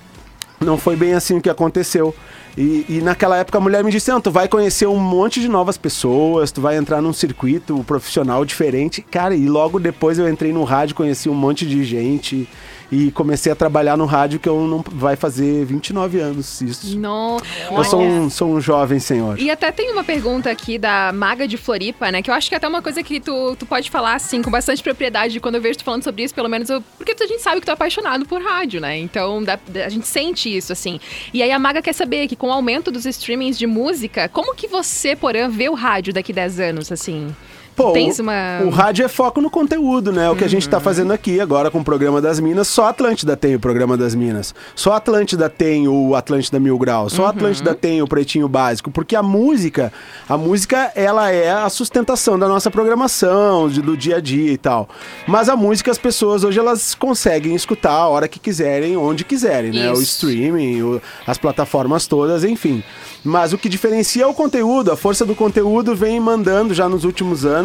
S6: não foi bem assim o que aconteceu. E, e naquela época a mulher me disse: tu vai conhecer um monte de novas pessoas, tu vai entrar num circuito profissional diferente. Cara, e logo depois eu entrei no rádio, conheci um monte de gente e comecei a trabalhar no rádio que eu não vai fazer 29 anos isso.
S3: Não.
S6: Eu sou um, sou um jovem senhor.
S3: E até tem uma pergunta aqui da Maga de Floripa, né? Que eu acho que é até uma coisa que tu, tu pode falar, assim, com bastante propriedade. Quando eu vejo tu falando sobre isso, pelo menos eu. Porque a gente sabe que tu é apaixonado por rádio, né? Então dá- a gente sente isso, assim. E aí a Maga quer saber que com o aumento dos streamings de música, como que você, Porã, vê o rádio daqui 10 anos, assim?
S6: Pô,
S3: Tens
S6: o-
S3: uma- Uhum.
S6: o rádio é foco no conteúdo, né? O que a gente tá fazendo aqui agora com o programa das Minas. Só a Atlântida tem o programa das Minas. Só a Atlântida tem o Atlântida Mil Graus.
S3: Uhum.
S6: Só a Atlântida tem o Pretinho Básico. Porque a música, a música, ela é a sustentação da nossa programação, de- do dia a dia e tal. Mas a música, as pessoas hoje, elas conseguem escutar a hora que quiserem, onde quiserem, né? O
S3: Isso.
S6: streaming, o- as plataformas todas, enfim. Mas o que diferencia é o conteúdo, a força do conteúdo vem mandando já nos últimos anos.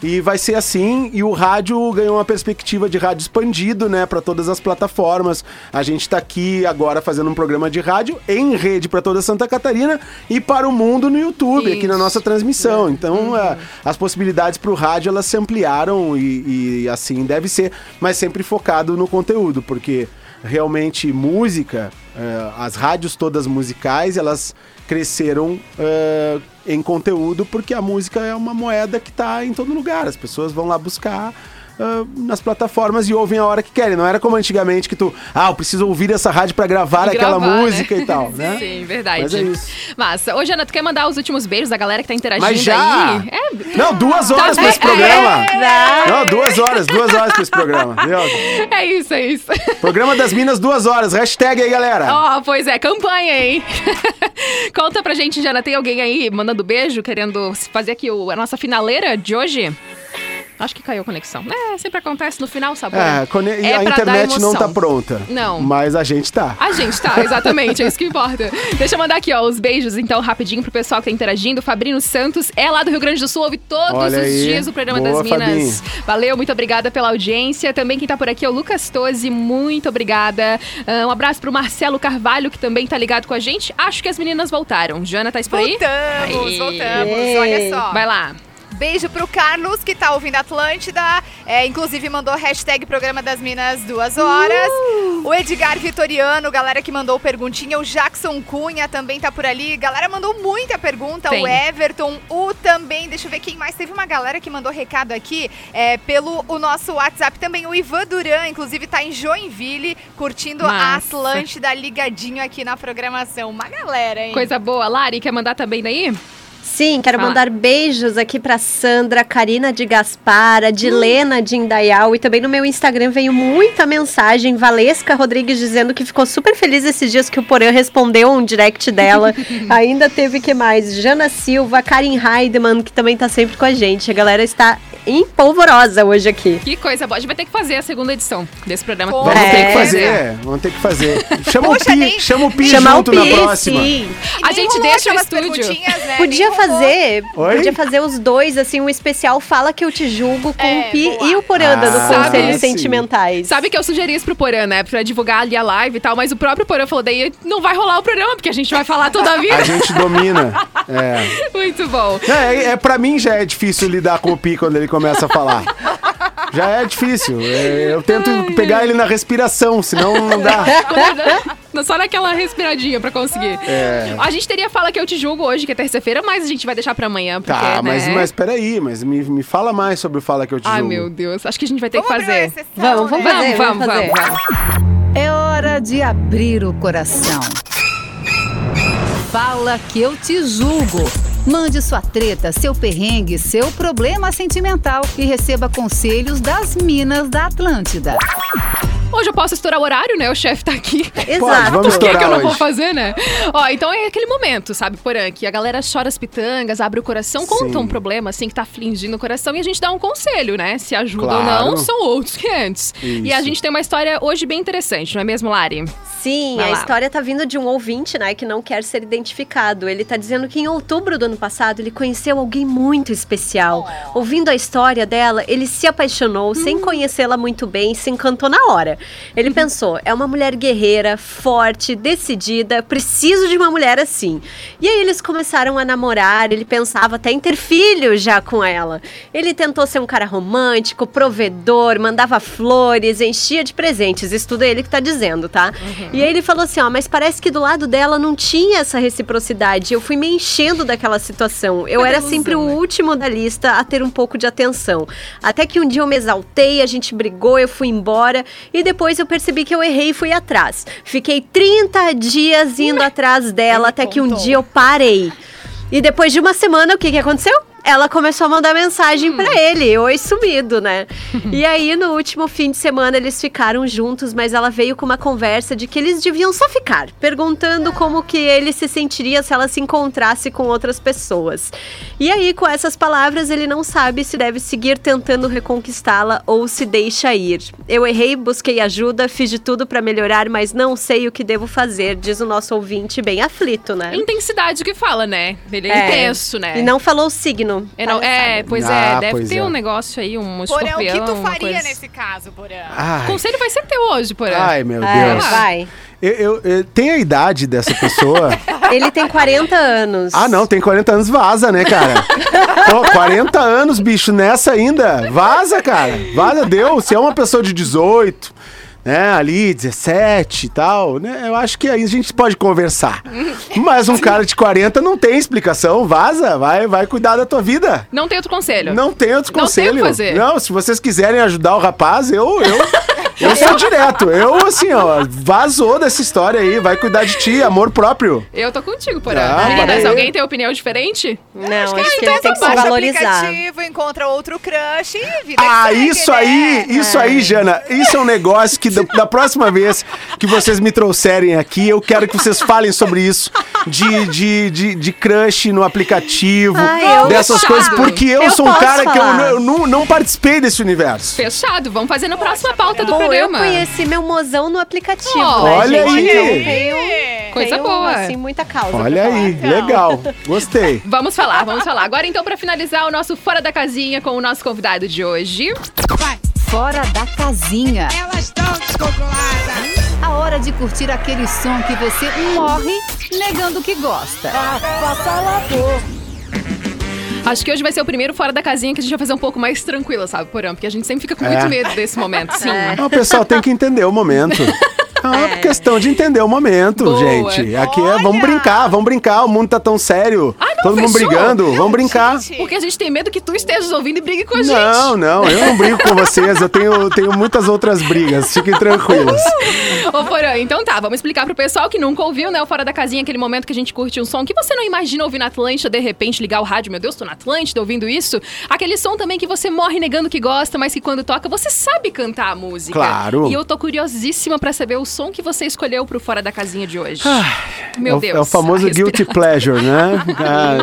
S6: E vai ser assim, e o rádio ganhou uma perspectiva de rádio expandido, né, para todas as plataformas. A gente tá aqui agora fazendo um programa de rádio em rede para toda Santa Catarina e para o mundo no YouTube, aqui na
S3: Isso.
S6: nossa transmissão. Então, é, as possibilidades para o rádio elas se ampliaram e, e assim deve ser, mas sempre focado no conteúdo, porque realmente música, é, as rádios todas musicais, elas cresceram é, em conteúdo porque a música é uma moeda que está em todo lugar. As pessoas vão lá buscar ah, nas plataformas e ouvem a hora que querem. Não era como antigamente que tu, ah, eu preciso ouvir essa rádio para gravar
S3: E
S6: aquela
S3: gravar, né?
S6: música e tal, né?
S3: Sim, verdade.
S6: Mas é isso.
S3: Massa. Ô, Jana, tu quer mandar os últimos beijos da galera que tá interagindo
S6: Mas já!
S3: aí? É,
S6: Não, duas horas
S3: Tá
S6: pra esse programa.
S5: É.
S6: Não, duas horas, duas horas pra esse programa.
S3: É isso, é isso.
S6: Programa das Minas, duas horas. Hashtag aí, galera.
S3: Ó, pois é, campanha, hein? Conta pra gente, Jana, tem alguém aí mandando beijo, querendo fazer aqui o- a nossa finaleira de hoje? Acho que caiu a conexão. É, sempre acontece no final, sabe?
S6: É, quando- e
S3: É
S6: a
S3: dar
S6: internet não tá pronta.
S3: Não.
S6: Mas a gente tá.
S3: A gente tá, exatamente, é isso que importa. Deixa eu mandar aqui, ó, os beijos, então, rapidinho pro pessoal que tá interagindo. Fabrino Santos é lá do Rio Grande do Sul, ouve todos
S6: Olha
S3: os
S6: aí.
S3: dias o programa
S6: Boa,
S3: das Minas. Valeu, muito obrigada pela audiência. Também quem tá por aqui é o Lucas Tosi, muito obrigada. Ah, um abraço pro Marcelo Carvalho, que também tá ligado com a gente. Acho que as meninas voltaram. Jana, tá isso por aí?
S4: Voltamos,
S3: Aí.
S4: voltamos.
S5: Ei.
S4: Olha só.
S3: Vai lá.
S4: Beijo pro Carlos, que tá ouvindo Atlântida. É, inclusive mandou hashtag Programa das Minas duas horas.
S3: Uh!
S4: O Edgar Vitoriano, galera que mandou perguntinha. O Jackson Cunha também tá por ali. Galera mandou muita pergunta.
S3: Tem.
S4: O Everton, o também. Deixa eu ver quem mais. Teve uma galera que mandou recado aqui é, pelo o nosso WhatsApp também. O Ivan Duran, inclusive, tá em Joinville, curtindo a
S3: Massa.
S4: Atlântida ligadinho aqui na programação. Uma galera, hein?
S3: Coisa boa. Lari, quer mandar também daí?
S5: Sim, quero
S3: Fala.
S5: mandar beijos aqui pra Sandra, Karina de Gaspara, Dilena de Indaial e também no meu Instagram veio muita mensagem. Valesca Rodrigues dizendo que ficou super feliz esses dias que o Porã respondeu um direct dela. Ainda teve que mais? Jana Silva, Karin Heidemann, que também tá sempre com a gente. A galera está empolvorosa hoje aqui.
S3: Que coisa boa. A gente vai ter que fazer a segunda edição desse programa.
S6: Vamos
S5: É.
S6: ter que fazer, vamos ter que fazer. Chama
S4: Poxa,
S6: o Pi,
S4: nem-
S6: chama o Pi
S5: Chamar
S6: junto
S5: o
S6: na
S5: Pi,
S6: próxima.
S5: sim.
S3: A gente deixa o estúdio.
S4: né?
S5: Podia
S4: Rolou.
S5: fazer,
S6: Oi?
S5: podia fazer os dois, assim, um especial Fala Que Eu Te Julgo com
S4: É,
S5: o Pi
S4: boa.
S5: e o Poranda do
S6: Ah,
S5: Conselhos
S6: sim.
S5: Sentimentais.
S3: Sabe que eu sugeri isso pro Porã, né? Pra divulgar ali a live e tal, mas o próprio Porã falou, daí não vai rolar o programa, porque a gente vai falar toda a vida.
S6: A gente domina. É.
S3: Muito bom.
S6: É, é, pra mim já é difícil lidar com o Pi quando ele começa a falar. Já é difícil. É, eu tento pegar ele na respiração, senão não dá.
S3: Só naquela respiradinha pra conseguir.
S6: É.
S3: A gente teria Fala Que Eu Te Julgo hoje, que é terça-feira, mas a gente vai deixar pra amanhã, porque,
S6: Tá, mas,
S3: né?
S6: mas peraí, mas me, me fala mais sobre o Fala Que Eu Te
S3: Ai,
S6: Julgo.
S3: meu Deus. Acho que a gente vai ter
S4: Vamos
S3: que fazer.
S4: exceção,
S5: Vamos, vamos
S4: né?
S5: fazer.
S3: Vamos, vamos,
S5: fazer.
S3: vamos, vamos.
S1: É hora de abrir o coração. Fala que eu te julgo. Mande sua treta, seu perrengue, seu problema sentimental e receba conselhos das Minas da Atlântida.
S3: Hoje eu posso estourar o horário, né? O chefe tá aqui.
S5: Exato.
S6: vamos
S3: Por que, que eu não vou fazer, né? Ó, então é aquele momento, sabe, Porã, que a galera chora as pitangas, abre o coração, conta
S6: Sim.
S3: um problema, assim, que tá afligindo o coração e a gente dá um conselho, né? Se ajuda
S6: Claro.
S3: ou não, são outros 500. E a gente tem uma história hoje bem interessante, não é mesmo, Lari?
S5: Sim,
S3: Vai
S5: a
S3: lá.
S5: história tá vindo de um ouvinte, né, que não quer ser identificado. Ele tá dizendo que em outubro do ano passado ele conheceu alguém muito especial. Ouvindo a história dela, ele se apaixonou sem conhecê-la muito bem, se encantou na hora. Ele pensou: é uma mulher guerreira, forte, decidida, preciso de uma mulher assim. E aí eles começaram a namorar, ele pensava até em ter filhos já com ela. Ele tentou ser um cara romântico, provedor, mandava flores, enchia de presentes. Isso tudo é ele que tá dizendo, tá? E aí ele falou assim: ó, mas parece que do lado dela não tinha essa reciprocidade. Eu fui me enchendo daquela situação. Eu era
S3: ilusão,
S5: sempre o
S3: né?
S5: último da lista a ter um pouco de atenção. Até que um dia eu me exaltei, a gente brigou, eu fui embora e depois eu percebi que eu errei e fui atrás. Fiquei 30 dias indo atrás dela até que um dia eu parei. E depois de uma semana, o que, que aconteceu? Ela começou a mandar mensagem pra ele, oi sumido, né? e aí, no último fim de semana, eles ficaram juntos, mas ela veio com uma conversa de que eles deviam só ficar, perguntando como que ele se sentiria se ela se encontrasse com outras pessoas. E aí, com essas palavras, ele não sabe se deve seguir tentando reconquistá-la ou se deixa ir. Eu errei, busquei ajuda, fiz de tudo pra melhorar, mas não sei o que devo fazer, diz o nosso ouvinte bem aflito, né?
S3: Intensidade que fala, né? Ele é,
S5: É.
S3: intenso, né?
S5: E não falou o signo.
S3: É, não- é, pois
S6: Ah,
S3: é, deve
S6: pois
S3: ter
S6: é.
S3: um negócio aí, um
S4: Porã,
S3: escorpião,
S4: o que tu faria
S3: coisa.
S4: nesse caso, Porã?
S3: O conselho vai ser teu hoje, Porã.
S6: ai, meu
S5: É,
S6: Deus.
S5: vai.
S6: Eu, eu- eu- tem a idade dessa pessoa.
S5: Ele tem 40 anos.
S6: Ah, não, tem 40 anos, vaza, né, cara? Pô, 40 anos, bicho, nessa ainda. Vaza, cara. Vaza, deu. Se é uma pessoa de 18, né, ali, 17 e tal, né, eu acho que aí a gente pode conversar. Mas um cara de 40 não tem explicação. Vaza, vai, vai cuidar da tua vida.
S3: Não tem outro conselho.
S6: Não tem outro
S3: Não tem o que
S6: conselho.
S3: fazer.
S6: Não, se vocês quiserem ajudar o rapaz, eu, eu, eu sou direto. Eu, assim, ó, vazou dessa história aí. Vai cuidar de ti, amor próprio.
S3: Eu tô contigo, Porã.
S6: Ah,
S3: Meninas,
S6: aí.
S3: alguém tem opinião diferente?
S5: Não, acho que,
S4: Então
S5: ele tem que se
S4: baixa
S5: valorizar.
S4: aplicativo, encontra outro crush e vida
S6: Ah,
S4: que segue,
S6: isso
S4: né?
S6: aí, isso aí, Jana. Isso é um negócio que da, da próxima vez que vocês me trouxerem aqui, eu quero que vocês falem sobre isso. De, de, de, de crush no aplicativo,
S5: Ai, eu-
S6: dessas
S3: Fechado.
S6: coisas, porque eu,
S5: Eu
S6: sou um
S5: posso
S6: cara que eu,
S5: falar.
S6: eu não, não participei desse universo.
S3: Fechado, vamos fazer na próxima pauta do
S5: Bom, eu
S3: programa.
S5: conheci meu mozão no aplicativo,
S3: Oh,
S5: né,
S6: olha
S5: gente?
S6: aí.
S5: Então tenho,
S3: Coisa
S5: tenho,
S3: boa.
S5: assim, muita causa
S6: Olha
S5: falar.
S6: aí, legal. Gostei.
S3: Vamos falar, vamos falar. Agora então, pra finalizar o nosso Fora da Casinha com o nosso convidado de hoje.
S1: Fora da casinha.
S9: Elas estão descontroladas.
S1: A hora de curtir aquele som que você morre negando que gosta.
S3: Acho que hoje vai ser o primeiro Fora da Casinha que a gente vai fazer um pouco mais tranquila, sabe, Porã? Porque a gente sempre fica com muito
S6: É.
S3: medo desse momento. Sim.
S6: Ah, O pessoal tem que entender o momento. É uma questão de entender o momento,
S3: Boa.
S6: gente. Aqui é, vamos brincar, vamos brincar. O mundo tá tão sério.
S3: Ah, não,
S6: Todo mundo
S3: fechou.
S6: brigando, vamos brincar.
S4: Gente,
S3: Porque a gente tem medo que tu estejas ouvindo e brigue com a gente.
S6: Não, não, eu não brigo com vocês. Eu tenho, tenho muitas outras brigas. Fiquem tranquilos.
S3: Ô, Porã, então tá, vamos explicar pro pessoal que nunca ouviu, né, o Fora da Casinha, aquele momento que a gente curte um som que você não imagina ouvir na Atlântida, de repente ligar o rádio, meu Deus, tô na Atlântida ouvindo isso. Aquele som também que você morre negando que gosta, mas que quando toca você sabe cantar a música.
S6: Claro.
S3: E eu tô curiosíssima pra saber o som que você escolheu pro Fora da Casinha de hoje. meu
S6: é, o,
S3: Deus.
S6: é o famoso guilty pleasure, né? Ah,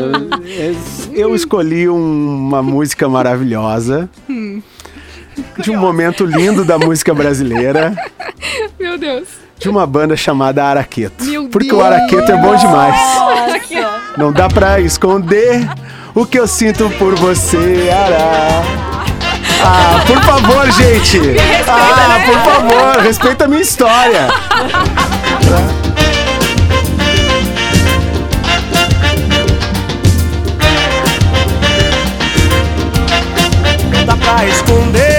S6: eu- escolhi um- uma música maravilhosa. De um momento lindo da música brasileira.
S3: Meu Deus.
S6: De uma banda chamada Araqueto.
S3: Meu
S6: Porque
S3: Deus.
S6: o Araqueto é bom demais. Não dá pra esconder o que eu sinto por você, Ara. Ah, por favor, gente. Ah, por favor, respeita a minha história.
S10: Não dá pra esconder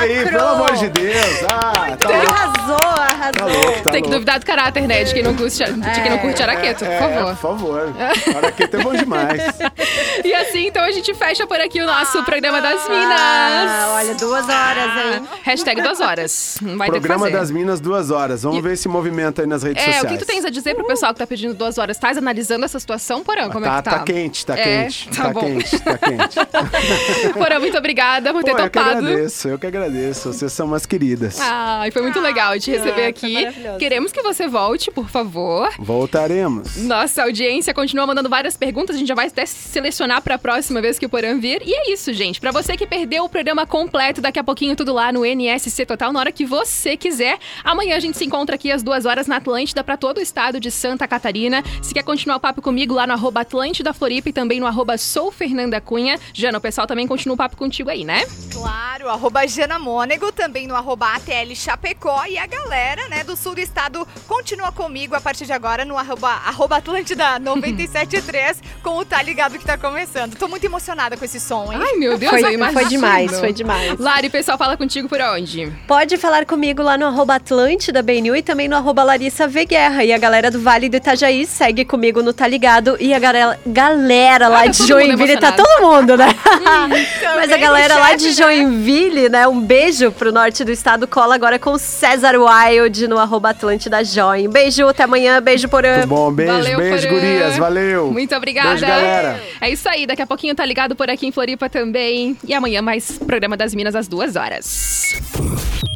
S6: aí, pelo amor de Deus. Ah, tá louco.
S5: Arrasou,
S6: Tá
S5: arrasou.
S6: louco, tá
S3: Tem que
S6: louco.
S3: duvidar do caráter, né? De quem não curte, de quem não curte araqueto, por
S6: É,
S3: favor.
S6: por favor. Araqueta é bom demais.
S3: E assim, então a gente fecha por aqui o nosso programa das
S5: Ah,
S3: Minas.
S5: olha, duas horas, hein?
S3: Hashtag duas horas. Vai ter o que
S6: Programa
S3: fazer.
S6: das Minas, duas horas. Vamos ver esse movimento aí nas redes
S3: É,
S6: sociais.
S3: o que tu tens a dizer pro pessoal que tá pedindo duas horas? Estás analisando essa situação, Porã? Como
S6: tá,
S3: é que tá?
S6: tá quente, tá
S3: É?
S6: quente.
S3: Tá
S6: Tá,
S3: bom.
S6: quente, tá quente.
S3: Porã, muito obrigada por
S6: Pô,
S3: ter
S6: eu que
S3: topado.
S6: agradeço, eu que agradeço. Vocês são umas queridas.
S3: Ai, foi muito legal te receber
S5: Ah, foi
S3: aqui. Queremos que você volte, por favor.
S6: Voltaremos.
S3: Nossa audiência continua mandando várias perguntas, a gente já vai até selecionar pra próxima vez que o Porã vir. E é isso, gente. Pra você que perdeu o programa completo, daqui a pouquinho tudo lá no NSC Total, na hora que você quiser. Amanhã a gente se encontra aqui às duas horas na Atlântida pra todo o estado de Santa Catarina. Se quer continuar o papo comigo lá no arroba Atlântida Floripa e também no arroba Sou Fernanda Cunha. Jana, o pessoal também continua o papo contigo aí, né?
S4: Claro, arroba Jana Mônego, também no arroba ATL Chapecó. E a galera, né, do sul do estado continua comigo a partir de agora no arroba, arroba Atlântida 973 com o Tá Ligado que tá começando. Tô muito emocionada com esse som, hein?
S3: Ai, meu Deus, eu
S5: Foi,
S3: imagino.
S5: foi demais, foi demais.
S3: Lari, o pessoal fala contigo por onde?
S5: Pode falar comigo lá no arroba Atlântida BNU e também no arroba Larissa V Guerra. E a galera do Vale do Itajaí segue comigo no Tá Ligado. E a galera, galera lá
S3: Ah, tá
S5: de Joinville, tá todo mundo, né? Mas a galera
S4: o
S5: lá
S4: chefe,
S5: de
S4: né?
S5: Joinville, né? Um beijo pro norte do estado. Cola agora com César Wild no arroba Atlântida Join. Beijo, até amanhã. Beijo, Porã.
S6: Muito bom, beijo,
S3: Valeu,
S6: beijo,
S3: Porã.
S6: gurias. Valeu.
S3: Muito obrigada.
S6: Beijo, galera.
S3: É isso aí, daqui a pouquinho tá ligado por aqui em Floripa também. E amanhã mais programa das Minas às duas horas.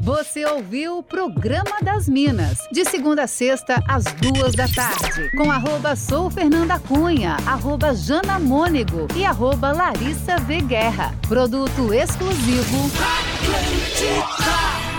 S1: Você ouviu o Programa das Minas, de segunda a sexta, às duas da tarde, com arroba Sou Fernanda Cunha, arroba Jana Mônego e arroba Larissa V. Guerra. Produto exclusivo.
S7: Atlântida.